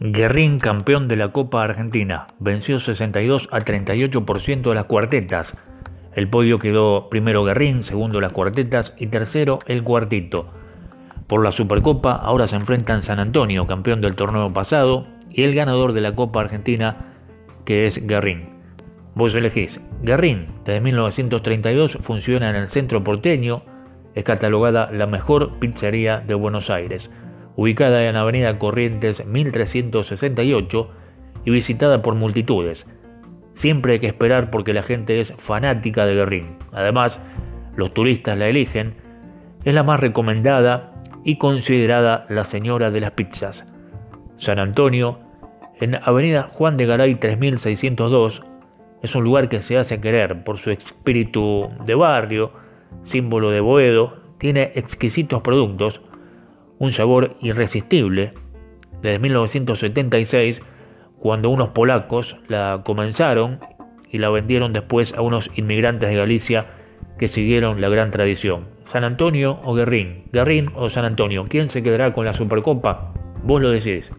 Guerrín, campeón de la Copa Argentina, venció 62 a 38% de las cuartetas. El podio quedó primero Guerrín, segundo las cuartetas y tercero el cuartito. Por la Supercopa ahora se enfrentan San Antonio, campeón del torneo pasado, y el ganador de la Copa Argentina, que es Guerrín. Vos elegís. Guerrín, desde 1932, funciona en el centro porteño, es catalogada la mejor pizzería de Buenos Aires ubicada en Avenida Corrientes 1368 y visitada por multitudes. Siempre hay que esperar porque la gente es fanática de Guerrín. Además, los turistas la eligen. Es la más recomendada y considerada la señora de las pizzas. San Antonio, en Avenida Juan de Garay 3602, es un lugar que se hace querer por su espíritu de barrio, símbolo de Boedo, tiene exquisitos productos un sabor irresistible desde 1976, cuando unos polacos la comenzaron y la vendieron después a unos inmigrantes de Galicia que siguieron la gran tradición. San Antonio o Guerrín, Guerrín o San Antonio, ¿quién se quedará con la Supercopa? Vos lo decidís.